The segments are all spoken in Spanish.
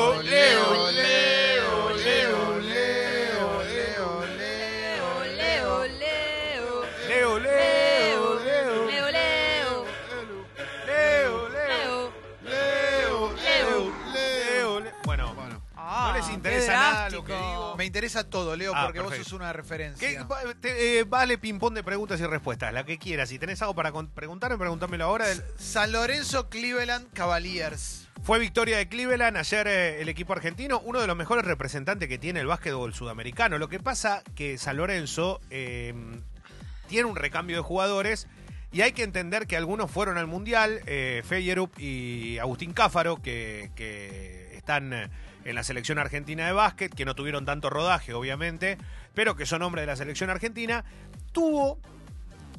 Ole. Me interesa todo, Leo, Ah, porque vos sos una referencia. ¿Qué- va- te- eh, vale ping-pong de preguntas y respuestas, la que quieras. Si tenés algo para preguntarme, preguntármelo ahora. San Lorenzo, Cleveland, Cavaliers. Fue victoria de Cleveland ayer eh, el equipo argentino, uno de los mejores representantes que tiene el básquetbol sudamericano. Lo que pasa que San Lorenzo eh, tiene un recambio de jugadores y hay que entender que algunos fueron al Mundial, eh, Feyerup y Agustín Cáfaro, que, que están en la selección argentina de básquet, que no tuvieron tanto rodaje, obviamente, pero que son hombres de la selección argentina. Tuvo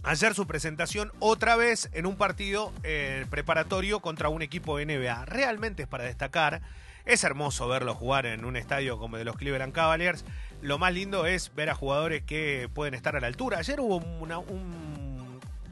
ayer su presentación otra vez en un partido eh, preparatorio contra un equipo de NBA. Realmente es para destacar. Es hermoso verlo jugar en un estadio como el de los Cleveland Cavaliers. Lo más lindo es ver a jugadores que pueden estar a la altura. Ayer hubo una- un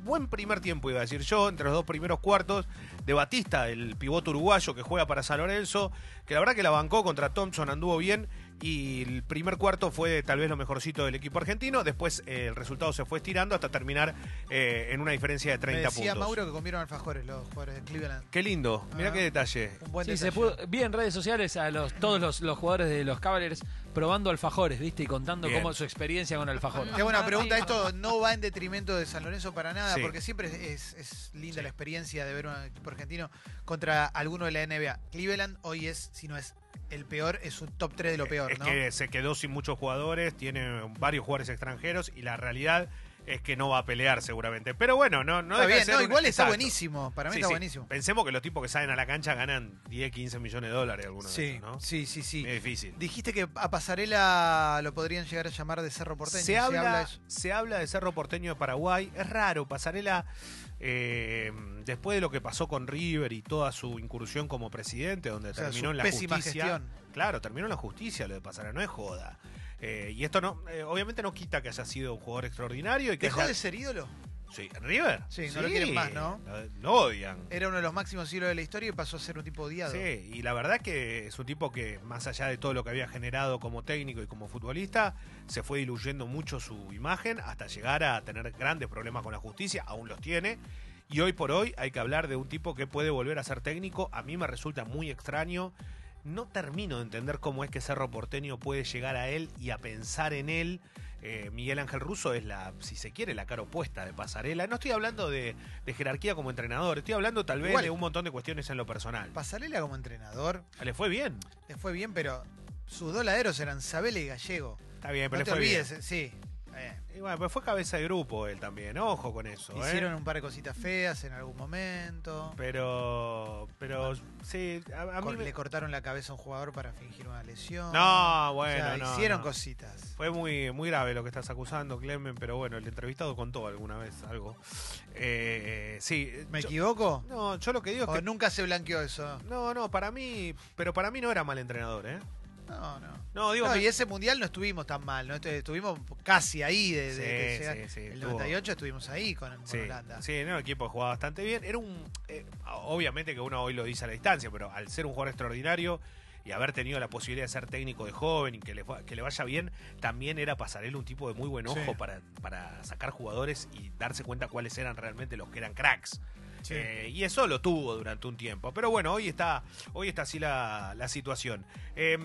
buen primer tiempo, iba a decir yo, entre los dos primeros cuartos de Batista, el pivote uruguayo que juega para San Lorenzo, que la verdad que la bancó contra Thompson, anduvo bien y el primer cuarto fue tal vez lo mejorcito del equipo argentino. Después eh, el resultado se fue estirando hasta terminar eh, en una diferencia de Me 30 decía puntos. Mauro que comieron alfajores los jugadores de Cleveland. Qué lindo, mira Ah. qué detalle. Un buen Sí, se detalle. pudo, vi en redes sociales a los, todos los, los jugadores de los Cavaliers probando alfajores, ¿viste? Y contando Bien. cómo su experiencia con alfajor. Qué buena pregunta. Esto no va en detrimento de San Lorenzo para nada, Sí. porque siempre es, es linda Sí. la experiencia de ver un equipo argentino contra alguno de la NBA. Cleveland hoy es, si no es el peor, es un top 3 de lo peor, es ¿no? que se quedó sin muchos jugadores, tiene varios jugadores extranjeros y la realidad es que no va a pelear seguramente. Pero bueno, no, no Está de bien, no, igual está exacto. buenísimo. Para mí Sí, está sí. buenísimo. Pensemos que los tipos que salen a la cancha ganan 10, 15 millones de dólares algunos de Sí, ellos, ¿no? sí, sí, sí. Es difícil. Dijiste que a Pasarela lo podrían llegar a llamar de Cerro Porteño. Se habla, se habla de Cerro Porteño de Paraguay. Es raro, Pasarela, eh, después de lo que pasó con River y toda su incursión como presidente, donde O sea, terminó en la pésima justicia. gestión. Claro, terminó en la justicia lo de Pasarela, no es joda. Eh, y esto no, eh, obviamente no quita que haya sido un jugador extraordinario y que ¿Dejó haya- de ser ídolo? Sí, ¿en River. Sí, no lo quieren más, ¿no? Lo, lo odian. Era uno de los máximos ídolos de la historia y pasó a ser un tipo odiado. Sí, y la verdad que es un tipo que, más allá de todo lo que había generado como técnico y como futbolista, se fue diluyendo mucho su imagen hasta llegar a tener grandes problemas con la justicia, aún los tiene. Y hoy por hoy hay que hablar de un tipo que puede volver a ser técnico. A mí me resulta muy extraño. No termino de entender cómo es que Cerro Porteño puede llegar a él y a pensar en él. Eh, Miguel Ángel Russo es la, si se quiere, la cara opuesta de Pasarela. No estoy hablando de, de jerarquía como entrenador, estoy hablando tal vez Igual. de un montón de cuestiones en lo personal. Pasarela como entrenador Le fue bien. le fue bien, pero sus dos laderos eran Sabela y Gallego. Está bien, pero No le te fue olvides, bien. eh, sí. Eh, Y bueno, pero fue cabeza de grupo él también, ojo con eso. ¿eh? hicieron un par de cositas feas en algún momento. Pero, pero, sí, a, a mí me- Le cortaron la cabeza a un jugador para fingir una lesión. No, O bueno, sea, no, hicieron no. cositas. Fue muy, muy grave lo que estás acusando, Clemen, pero bueno, el entrevistado contó alguna vez algo. Eh, sí. ¿Me yo- equivoco? No, yo lo que digo es ¿O que... nunca se blanqueó eso? No, no, para mí, pero para mí no era mal entrenador, ¿eh? No, no. No, digo No, que- y ese mundial no estuvimos tan mal, ¿no? Este- Estuvimos casi ahí de, de- Sí, de sí, sí, El estuvo- 98 estuvimos ahí con, con Holanda. sí, era un equipo jugaba bastante bien. Era un. eh, obviamente que uno hoy lo dice a la distancia, pero al ser un jugador extraordinario y haber tenido la posibilidad de ser técnico de joven y que le, que le vaya bien, también era pasarle un tipo de muy buen ojo para, para sacar jugadores y darse cuenta cuáles eran realmente los que eran cracks. Eh, y eso lo tuvo durante un tiempo. Pero bueno, hoy está, hoy está así la, la situación. Eh,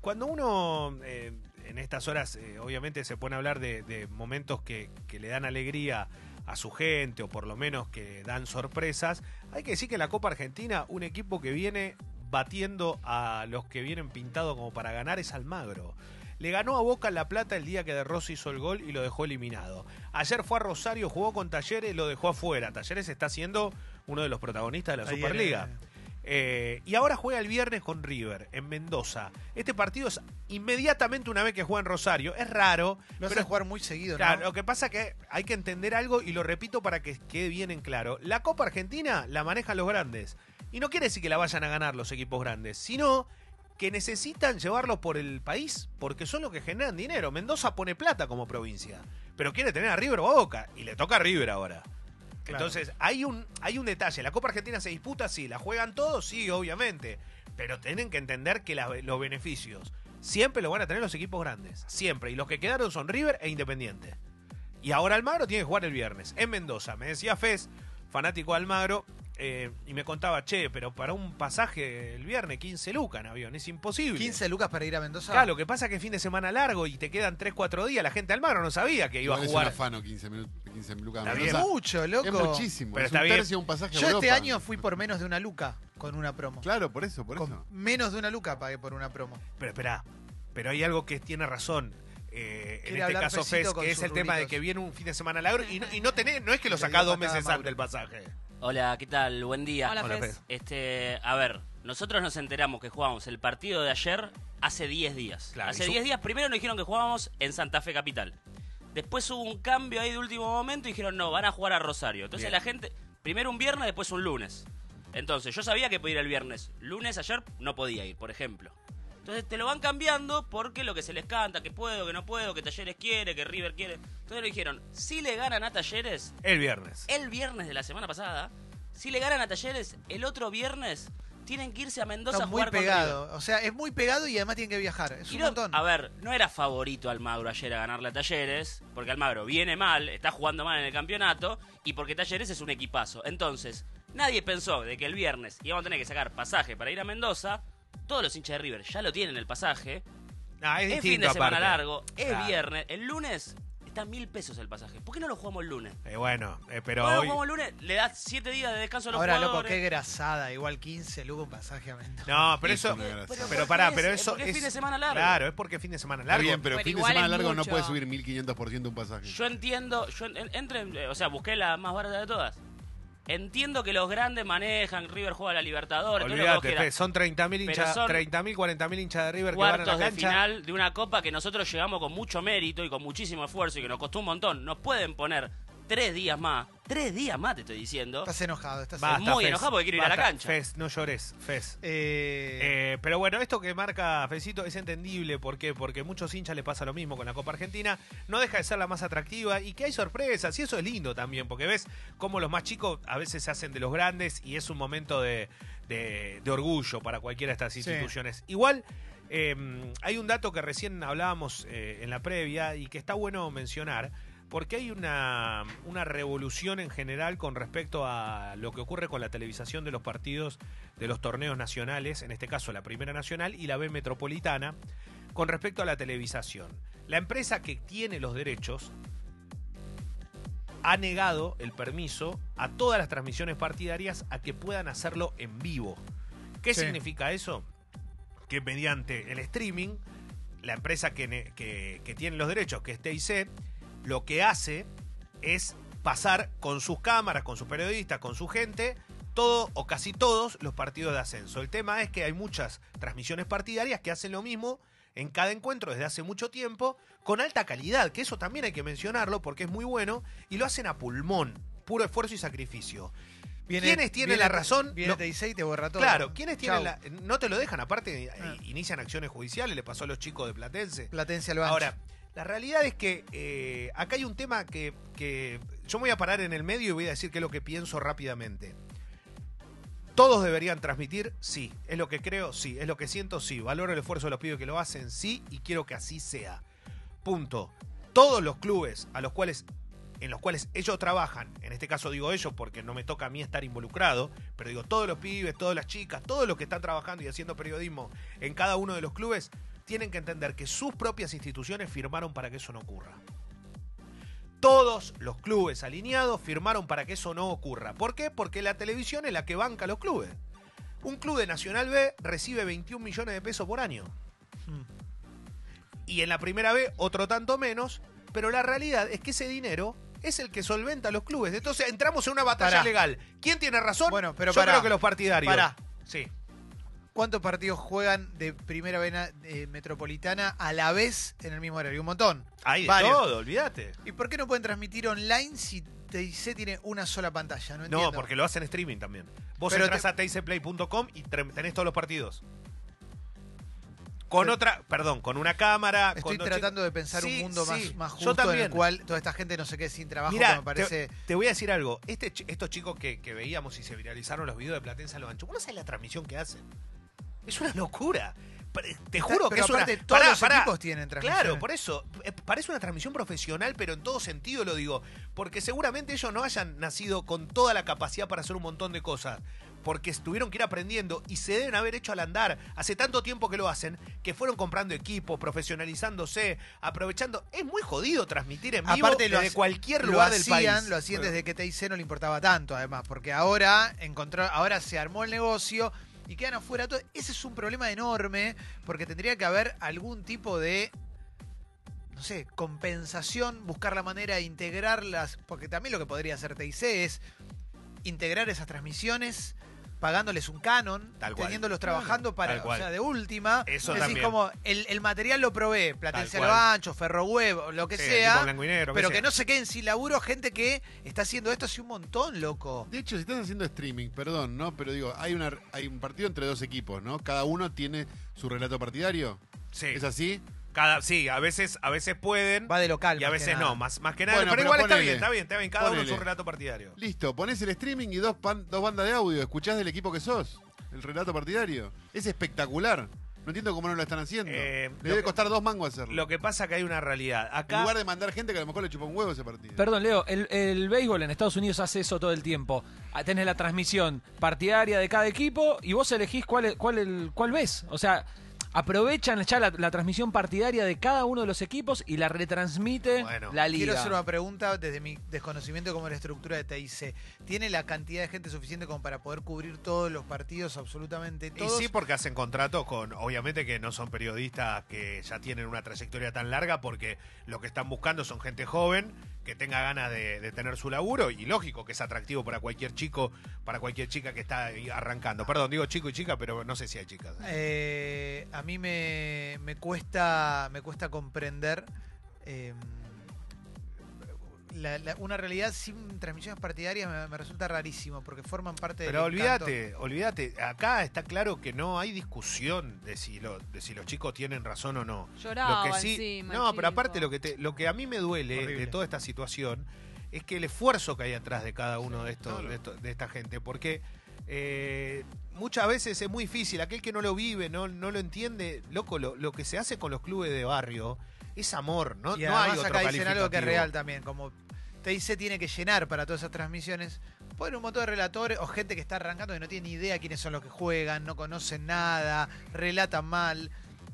cuando uno eh, en estas horas, eh, obviamente, se pone a hablar de, momentos que, que le dan alegría a su gente o por lo menos que dan sorpresas, hay que decir que la Copa Argentina un equipo que viene batiendo a los que vienen pintados como para ganar es Almagro. Le ganó a Boca La Plata el día que De Rossi hizo el gol y lo dejó eliminado. Ayer fue a Rosario, jugó con Talleres, lo dejó afuera. Talleres está siendo uno de los protagonistas de la Ayer, Superliga. eh, Eh, y ahora juega el viernes con River, en Mendoza. Este partido es inmediatamente una vez que juega en Rosario. Es raro, Lo pero jugar muy seguido, Claro, ¿no? lo que pasa que hay que entender algo y lo repito para que quede bien en claro. La Copa Argentina la manejan los grandes. Y no quiere decir que la vayan a ganar los equipos grandes, sino que necesitan llevarlos por el país porque son los que generan dinero. Mendoza pone plata como provincia, pero quiere tener a River o a Boca y le toca a River ahora. Claro. Entonces, hay un, hay un detalle. La Copa Argentina se disputa, sí. La juegan todos, sí, obviamente. Pero tienen que entender que la- los beneficios siempre lo van a tener los equipos grandes. Siempre. Y los que quedaron son River e Independiente. Y ahora Almagro tiene que jugar el viernes en Mendoza. Me decía Fez, fanático de Almagro, eh, y me contaba, che, pero para un pasaje el viernes 15 lucas en avión, es imposible. 15 lucas para ir a Mendoza. Claro, lo que pasa es que es fin de semana largo y te quedan 3-4 días. La gente de Almagro no sabía que iba Igual a es jugar. un afano 15 minutos, 15 lucas. Está bien. mucho, loco. Es muchísimo. Pero es está un bien. tercio de un pasaje a Yo este año fui por menos de una luca con una promo. Claro, por eso, por Con eso. menos de una luca pagué por una promo. Pero espera, pero hay algo que tiene razón. eh, en Quiere este hablar caso, Fecito Fez, con que es sus el tema de rulitos. que viene un fin de semana largo y no, y no tenés, no es que lo Le sacás dio dos patada meses antes el pasaje. Hola, ¿qué tal? Buen día. Hola, Hola, Fez. Fez. Este, a ver, nosotros nos enteramos que jugamos el partido de ayer hace 10 días. Claro, hace y su- 10 días primero nos dijeron que jugábamos en Santa Fe Capital. Después hubo un cambio ahí de último momento y dijeron, no, van a jugar a Rosario. Entonces Bien. la gente, primero un viernes, después un lunes. Entonces yo sabía que podía ir el viernes. Lunes ayer no podía ir, por ejemplo. Entonces te lo van cambiando porque lo que se les canta, que puedo, que no puedo, que Talleres quiere, que River quiere. Entonces le dijeron, si le ganan a Talleres, El viernes. el viernes de la semana pasada, si le ganan a Talleres, el otro viernes tienen que irse a Mendoza Está a muy jugar con pegado. O sea, es muy pegado y además tienen que viajar. Es. Y un no- montón. a ver, no era favorito Almagro ayer a ganarle a Talleres, porque Almagro viene mal, está jugando mal en el campeonato, y porque Talleres es un equipazo. Entonces, nadie pensó de que el viernes íbamos a tener que sacar pasaje para ir a Mendoza. Todos los hinchas de River ya lo tienen el pasaje. Es Es, distinto fin de semana aparte. largo, es Claro. viernes. El lunes está mil pesos el pasaje. ¿Por qué no lo jugamos el lunes? Eh, bueno, eh, pero Bueno, hoy... jugamos el lunes, le das siete días de descanso a los Ahora, loco, jugadores. qué grasada. Igual 15 lucas un pasaje a Mendoza. No, pero Eso eso... Pero, ¿por pará, qué pero es? eso Porque es fin de semana largo. Claro, es porque es fin de semana Está largo. bien, pero Pero fin de semana largo no puede subir 1500% un pasaje. Yo entiendo, yo en- entren, eh, o sea, busqué la más barata de todas. Entiendo que los grandes manejan, River juega a la Libertadores, Olvídate. Fe, son 30.000 Pero hinchas, son 30.000, 40.000 hinchas de River que van a la de cancha. final de una copa que nosotros llegamos con mucho mérito y con muchísimo esfuerzo y que nos costó un montón. Nos pueden poner tres días más, tres días más te estoy diciendo. Estás enojado, estás Basta, muy Fez, enojado porque quiero ir a la cancha. Fez, no llores, Fez. Eh, Eh, pero bueno, esto que marca Fecito es entendible. ¿Por qué? Porque muchos hinchas le pasa lo mismo con la Copa Argentina. No deja de ser la más atractiva y que hay sorpresas. Y eso es lindo también, porque ves cómo los más chicos a veces se hacen de los grandes y es un momento de, de- de orgullo para cualquiera de estas Sí. instituciones. Igual, eh, hay un dato que recién hablábamos eh, en la previa y que está bueno mencionar. Porque hay una, una revolución en general con respecto a lo que ocurre con la televisación de los partidos de los torneos nacionales, en este caso la Primera Nacional y la B Metropolitana, con respecto a la televisación. La empresa que tiene los derechos ha negado el permiso a todas las transmisiones partidarias a que puedan hacerlo en vivo. ¿Qué Sí. significa eso? Que mediante el streaming, la empresa que- que tiene los derechos, que es TIC, lo que hace es pasar con sus cámaras, con sus periodistas, con su gente, todo o casi todos los partidos de ascenso. El tema es que hay muchas transmisiones partidarias que hacen lo mismo en cada encuentro desde hace mucho tiempo, con alta calidad, que eso también hay que mencionarlo porque es muy bueno, y lo hacen a pulmón, puro esfuerzo y sacrificio. viene- ¿quiénes tienen viene- la razón? Viene Lo- Teisei y te borra todo. Claro, ¿quiénes tienen Chau. la... No te lo dejan, aparte eh, Ah. inician acciones judiciales, le pasó a los chicos de Platense. Platense al. Ahora, la realidad es que eh, acá hay un tema que, que yo voy a parar en el medio y voy a decir qué es lo que pienso rápidamente. Todos deberían transmitir, sí. Es lo que creo, sí. Es lo que siento, sí. Valoro el esfuerzo de los pibes que lo hacen, sí. Y quiero que así sea. Punto. Todos los clubes a los cuales en los cuales ellos trabajan, en este caso digo ellos porque no me toca a mí estar involucrado, pero digo todos los pibes, todas las chicas, todos los que están trabajando y haciendo periodismo en cada uno de los clubes, tienen que entender que sus propias instituciones firmaron para que eso no ocurra. Todos los clubes alineados firmaron para que eso no ocurra. ¿Por qué? Porque la televisión es la que banca a los clubes. Un club de Nacional B recibe 21 millones de pesos por año. Y en la primera B otro tanto menos, pero la realidad es que ese dinero es el que solventa a los clubes. Entonces entramos en una batalla Pará. legal. ¿Quién tiene razón? Bueno, pero Yo pará. creo que los partidarios. Pará. Sí. ¿Cuántos partidos juegan de primera vena eh, metropolitana a la vez en el mismo horario? Un montón. Hay de Varios. todo, olvídate. ¿Y por qué no pueden transmitir online si TIC tiene una sola pantalla? No entiendo. No, porque lo hacen streaming también. Vos Pero entras te- a teiceplay.com y tre- tenés todos los partidos. con otra, perdón, con una cámara. Estoy con dos tratando de pensar Sí, un mundo más, sí, más yo justo en también. el cual toda esta gente no se quede sin trabajo, que me parece... te, te voy a decir algo. Este, chi- estos chicos que, que veíamos y se viralizaron los videos de Platense a lo ancho, ¿vos no sabés la transmisión que hacen? Es una locura. Te juro que es una. todos Pará, los pará. equipos tienen transmisiones. Claro, por eso. eh, Parece una transmisión profesional, pero en todo sentido lo digo. Porque seguramente ellos no hayan nacido con toda la capacidad para hacer un montón de cosas. Porque tuvieron que ir aprendiendo y se deben haber hecho al andar. Hace tanto tiempo que lo hacen, que fueron comprando equipos, profesionalizándose, aprovechando. Es muy jodido transmitir en vivo Aparte, desde cualquier lugar del hacían, país. Lo hacían desde que TIC no le importaba tanto, además, porque ahora encontró, ahora se armó el negocio y quedan afuera todo. Ese es un problema enorme, porque tendría que haber algún tipo de no sé, compensación, buscar la manera de integrarlas, porque también lo que podría hacer TIC es integrar esas transmisiones pagándoles un canon, Tal cual. teniéndolos trabajando para, Tal o cual. sea, de última, Eso es decir, también. como el, el material lo provee, Platense a Tal lo cual. ancho, Ferroweb, lo que Sí, sea, tipo blanco y negro, pero que que sea. no se queden sin laburo gente que está haciendo esto hace un montón, loco. De hecho, si estás haciendo streaming, perdón, ¿no? Pero digo, hay, una, hay un partido entre dos equipos, ¿no? Cada uno tiene su relato partidario. Sí. ¿Es así? Cada, sí, a veces, a veces pueden. Va de local. Y a veces no, más, más que nada. Bueno, pero, pero igual está bien, está bien, está bien. Cada uno Ponele. su relato partidario. Listo, pones el streaming y dos, pan- dos bandas de audio. ¿Escuchás del equipo que sos? El relato partidario. Es espectacular. No entiendo cómo no lo están haciendo. Eh, Le debe que- costar dos mangos hacerlo. Lo que pasa que hay una realidad. En Acá. lugar de mandar gente que a lo mejor le chupa un huevo ese partido. Perdón, Leo, el, el béisbol en Estados Unidos hace eso todo el tiempo. Ah, Tenés la transmisión partidaria de cada equipo y vos elegís cuál, es- cuál, el, cuál ves. O sea, aprovechan ya la, la transmisión partidaria de cada uno de los equipos y la retransmite Bueno, la liga. Quiero hacer una pregunta desde mi desconocimiento de cómo es la estructura de TIC. ¿Tiene la cantidad de gente suficiente como para poder cubrir todos los partidos, absolutamente Y todos? sí, porque hacen contratos con, obviamente que no son periodistas que ya tienen una trayectoria tan larga, porque lo que están buscando son gente joven que tenga ganas de, tener su laburo y lógico que es atractivo para cualquier chico, para cualquier chica que está arrancando. Perdón, digo chico y chica, pero no sé si hay chicas. Eh, a mí me, me cuesta me cuesta comprender eh, la- la- una realidad sin transmisiones partidarias me, me resulta rarísimo porque forman parte Pero del encanto. olvídate, olvídate, acá está claro que no hay discusión de si, lo- de si los chicos tienen razón o no. Lloraba lo que sí, encima, no, pero aparte lo que te, lo que a mí me duele Horrible. de toda esta situación es que el esfuerzo que hay atrás de cada uno de estos, claro. de, esto- de esta gente, porque eh, muchas veces es muy difícil, aquel que no lo vive, no, no lo entiende, loco, lo, lo que se hace con los clubes de barrio es amor, no, y no hay otro acá dicen algo que es real también, como TIC tiene que llenar para todas esas transmisiones. Ponen un montón de relatores o gente que está arrancando que no tiene ni idea quiénes son los que juegan, no conocen nada, relatan mal.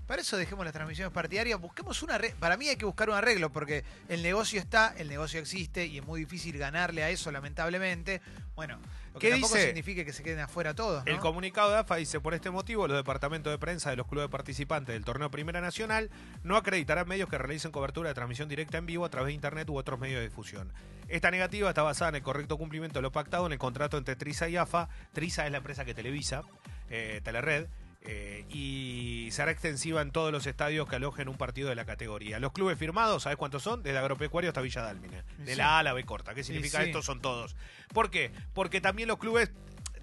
Para eso dejemos las transmisiones partidarias, busquemos una re- para mí hay que buscar un arreglo porque el negocio está, el negocio existe y es muy difícil ganarle a eso lamentablemente. Bueno, lo que ¿Qué tampoco dice? significa que se queden afuera todos, ¿no? El comunicado de AFA dice, por este motivo, los departamentos de prensa de los clubes participantes del torneo Primera Nacional no acreditarán medios que realicen cobertura de transmisión directa en vivo a través de Internet u otros medios de difusión. Esta negativa está basada en el correcto cumplimiento de lo pactado en el contrato entre Trisa y AFA. Trisa es la empresa que televisa, eh, Telered, eh, y será extensiva en todos los estadios que alojen un partido de la categoría. Los clubes firmados, ¿sabes cuántos son? Desde Agropecuario hasta Villa Dálmine. De Sí. la A a la B corta. ¿Qué significa sí. esto? Son todos. ¿Por qué? Porque también los clubes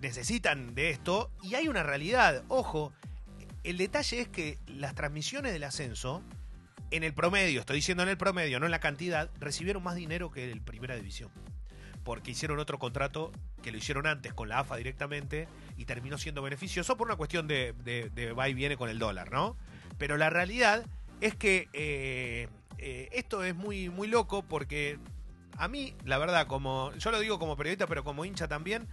necesitan de esto y hay una realidad. Ojo, el detalle es que las transmisiones del ascenso, en el promedio, estoy diciendo en el promedio, no en la cantidad, recibieron más dinero que el Primera División. Porque hicieron otro contrato que lo hicieron antes con la AFA directamente y terminó siendo beneficioso por una cuestión de, de- de va y viene con el dólar, ¿no? Pero la realidad es que eh, eh, esto es muy, muy loco porque a mí, la verdad, como yo lo digo como periodista, pero como hincha también,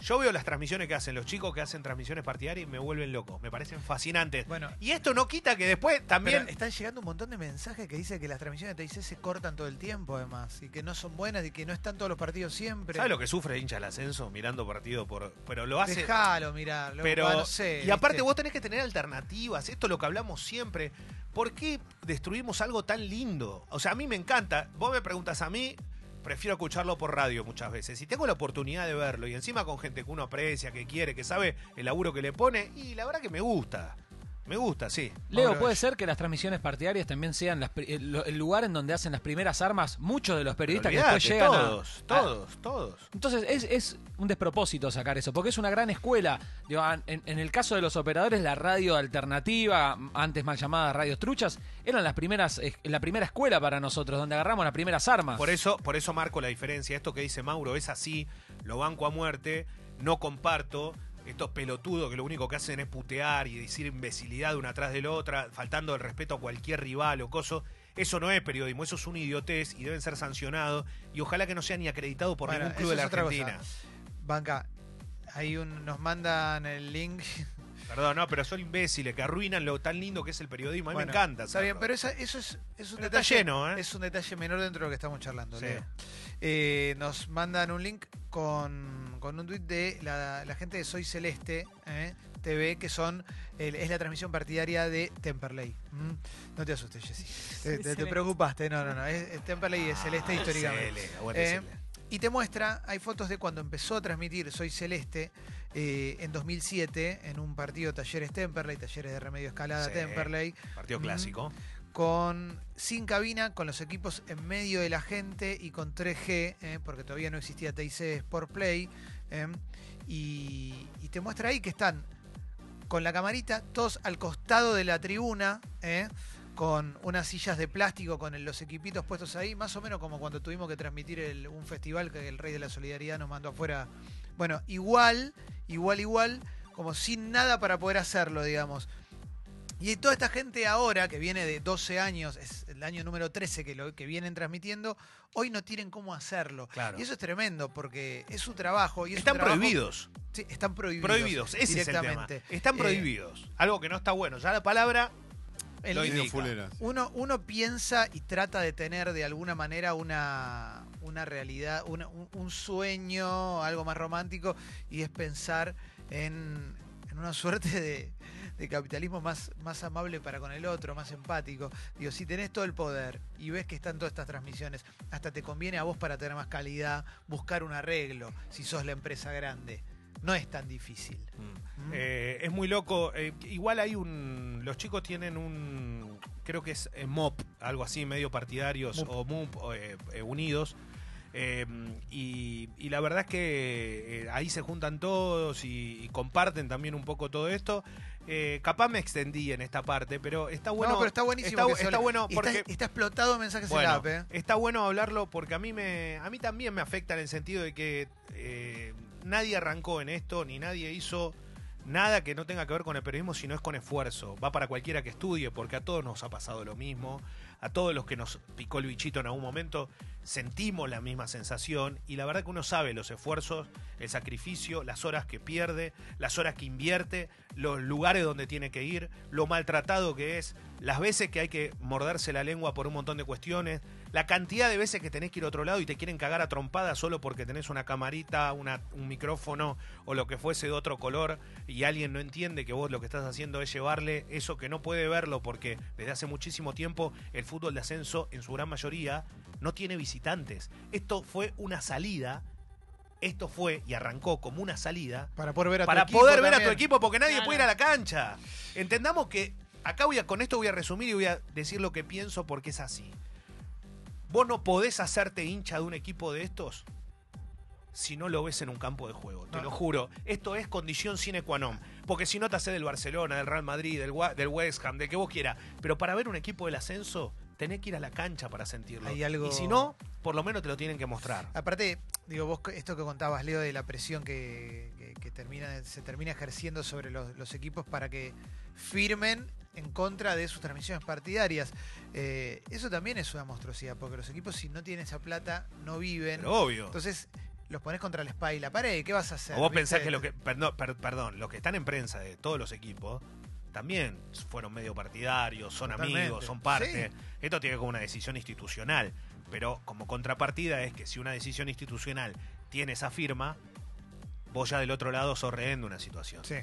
yo veo las transmisiones que hacen los chicos que hacen transmisiones partidarias y me vuelven loco, me parecen fascinantes. Bueno, Y esto no quita que después también... Están llegando un montón de mensajes que dicen que las transmisiones de TIC se cortan todo el tiempo, además, y que no son buenas y que no están todos los partidos siempre. ¿Sabes lo que sufre el hincha del ascenso mirando partido por... Pero lo hace... Déjalo mirar, Pero, no sé. y aparte ¿viste? vos tenés que tener alternativas, esto es lo que hablamos siempre. ¿Por qué destruimos algo tan lindo? O sea, a mí me encanta. Vos me preguntas a mí, prefiero escucharlo por radio muchas veces. Si tengo la oportunidad de verlo y encima con gente que uno aprecia, que quiere, que sabe el laburo que le pone, y la verdad que me gusta. Me gusta, sí. Leo, ¿puede ser que las transmisiones partidarias también sean las el, lugar en donde hacen las primeras armas? Muchos de los periodistas que después llegan a- todos, a, todos, todos. Entonces es, es un despropósito sacar eso, porque es una gran escuela. Digo, en, en el caso de los operadores, la radio alternativa, antes mal llamada radios truchas, eran las primeras, la primera escuela para nosotros, donde agarramos las primeras armas. Por eso, por eso marco la diferencia. Esto que dice Mauro es así, lo banco a muerte, no comparto. Estos pelotudos que lo único que hacen es putear y decir imbecilidad una atrás de la otra, faltando el respeto a cualquier rival o coso. Eso no es periodismo, eso es una idiotez y deben ser sancionados. Y ojalá que no sea ni acreditado por Bueno, ningún club de la Argentina. Banca, ahí un- nos mandan el link. Perdón, no, pero son imbéciles que arruinan lo tan lindo que es el periodismo. A mí Bueno, me encanta. Está bien, pero esa- eso es, es un Pero está detalle. lleno, ¿eh? Es un detalle menor dentro de lo que estamos charlando. Sí. Leo. Eh, nos mandan un link con, con un tweet de la, la gente de Soy Celeste eh, TV, que son el- es la transmisión partidaria de Temperley. ¿Mm? No te asustes, Jessy. Te, te- te Celeste. preocupaste. No, no, no. Es, es Temperley es Celeste históricamente. Eh, Cele. Y te muestra, hay fotos de cuando empezó a transmitir Soy Celeste eh, en 2007 en un partido Talleres Temperley, Talleres de Remedio Escalada Sí. Temperley, Partido Mm. clásico. con sin cabina, con los equipos en medio de la gente y con 3G, eh, porque todavía no existía TIC Sport Play. eh, y, y te muestra ahí que están con la camarita, todos al costado de la tribuna, eh, con unas sillas de plástico, con los equipitos puestos ahí, más o menos como cuando tuvimos que transmitir el- un festival que el Rey de la Solidaridad nos mandó afuera. Bueno, igual, igual, igual, como sin nada para poder hacerlo, digamos. Y toda esta gente ahora, que viene de 12 años, es el año número 13 que, lo, que vienen transmitiendo, hoy no tienen cómo hacerlo. Claro. Y eso es tremendo, porque es su trabajo. Y es Están trabajo- prohibidos. Sí, están prohibidos. Prohibidos, ese es el tema. directamente. Están Eh, prohibidos. Algo que no está bueno. Ya la palabra el- Lo indica. uno, uno piensa y trata de tener de alguna manera una, una realidad, una- un, un sueño, algo más romántico, y es pensar en, en una suerte de, de capitalismo más, más amable para con el otro, más empático. Digo, si tenés todo el poder y ves que están todas estas transmisiones, hasta te conviene a vos para tener más calidad buscar un arreglo si sos la empresa grande. No es tan difícil. Mm. Eh, es muy loco. Eh, igual hay un. Los chicos tienen un. Creo que es eh, MOP, algo así, medio partidarios MUP. o MUP eh, unidos. Eh, y, y la verdad es que ahí se juntan todos y, y comparten también un poco todo esto. Capaz me extendí en esta parte, pero está bueno. no, pero está buenísimo. Está, está bueno porque. está, está explotado mensajes en Bueno, la app, está bueno hablarlo porque a mí me a mí también me afecta en el sentido de que nadie arrancó en esto ni nadie hizo nada que no tenga que ver con el periodismo sino es con esfuerzo. Va para cualquiera que estudie porque a todos nos ha pasado lo mismo a todos los que nos picó el bichito en algún momento sentimos la misma sensación y la verdad que uno sabe los esfuerzos el sacrificio las horas que pierde las horas que invierte los lugares donde tiene que ir lo maltratado que es las veces que hay que morderse la lengua por un montón de cuestiones, la cantidad de veces que tenés que ir a otro lado y te quieren cagar a trompadas solo porque tenés una camarita, una, un micrófono o lo que fuese de otro color y alguien no entiende que vos lo que estás haciendo es llevarle eso que no puede verlo porque desde hace muchísimo tiempo el fútbol de ascenso en su gran mayoría no tiene visitantes. Esto fue una salida, esto fue y arrancó como una salida Para poder ver a tu para equipo poder ver a tu equipo porque nadie Claro. puede ir a la cancha. Entendamos que acá voy a, con esto voy a resumir y voy a decir lo que pienso porque es así. Vos no podés hacerte hincha de un equipo de estos si no lo ves en un campo de juego. Te No. lo juro. Esto es condición sine qua non. Porque si no te hace del Barcelona, del Real Madrid, del, del West Ham, del que vos quieras. Pero para ver un equipo del ascenso, tenés que ir a la cancha para sentirlo. Hay algo- Y si no, por lo menos te lo tienen que mostrar. Aparte, digo, vos esto que contabas, Leo, de la presión que, que- que termina, se termina ejerciendo sobre los, los equipos para que firmen en contra de sus transmisiones partidarias. Eh, eso también es una monstruosidad, porque los equipos si no tienen esa plata no viven. Pero obvio. Entonces los pones contra la espalda y la pared, ¿qué vas a hacer? O vos ¿Viste? pensás que lo que. Perdón, per- perdón, los que están en prensa de todos los equipos también fueron medio partidarios, son Totalmente. amigos, son parte. Esto tiene como una decisión institucional. Pero como contrapartida es que si una decisión institucional tiene esa firma, vos ya del otro lado sos rehén de una situación. Sí.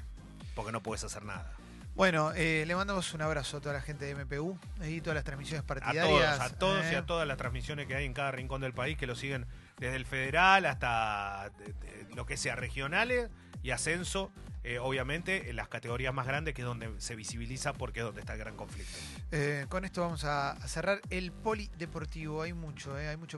Porque no puedes hacer nada. Bueno, eh, le mandamos un abrazo a toda la gente de MPU y todas las transmisiones A partidarias. todos, a todos y eh. a todas las transmisiones que hay en cada rincón del país que lo siguen desde el federal hasta de- de- lo que sea regionales y ascenso. Eh, obviamente, en las categorías más grandes, que es donde se visibiliza porque es donde está el gran conflicto. Eh, con esto vamos a, cerrar el polideportivo. Hay mucho, eh, hay mucho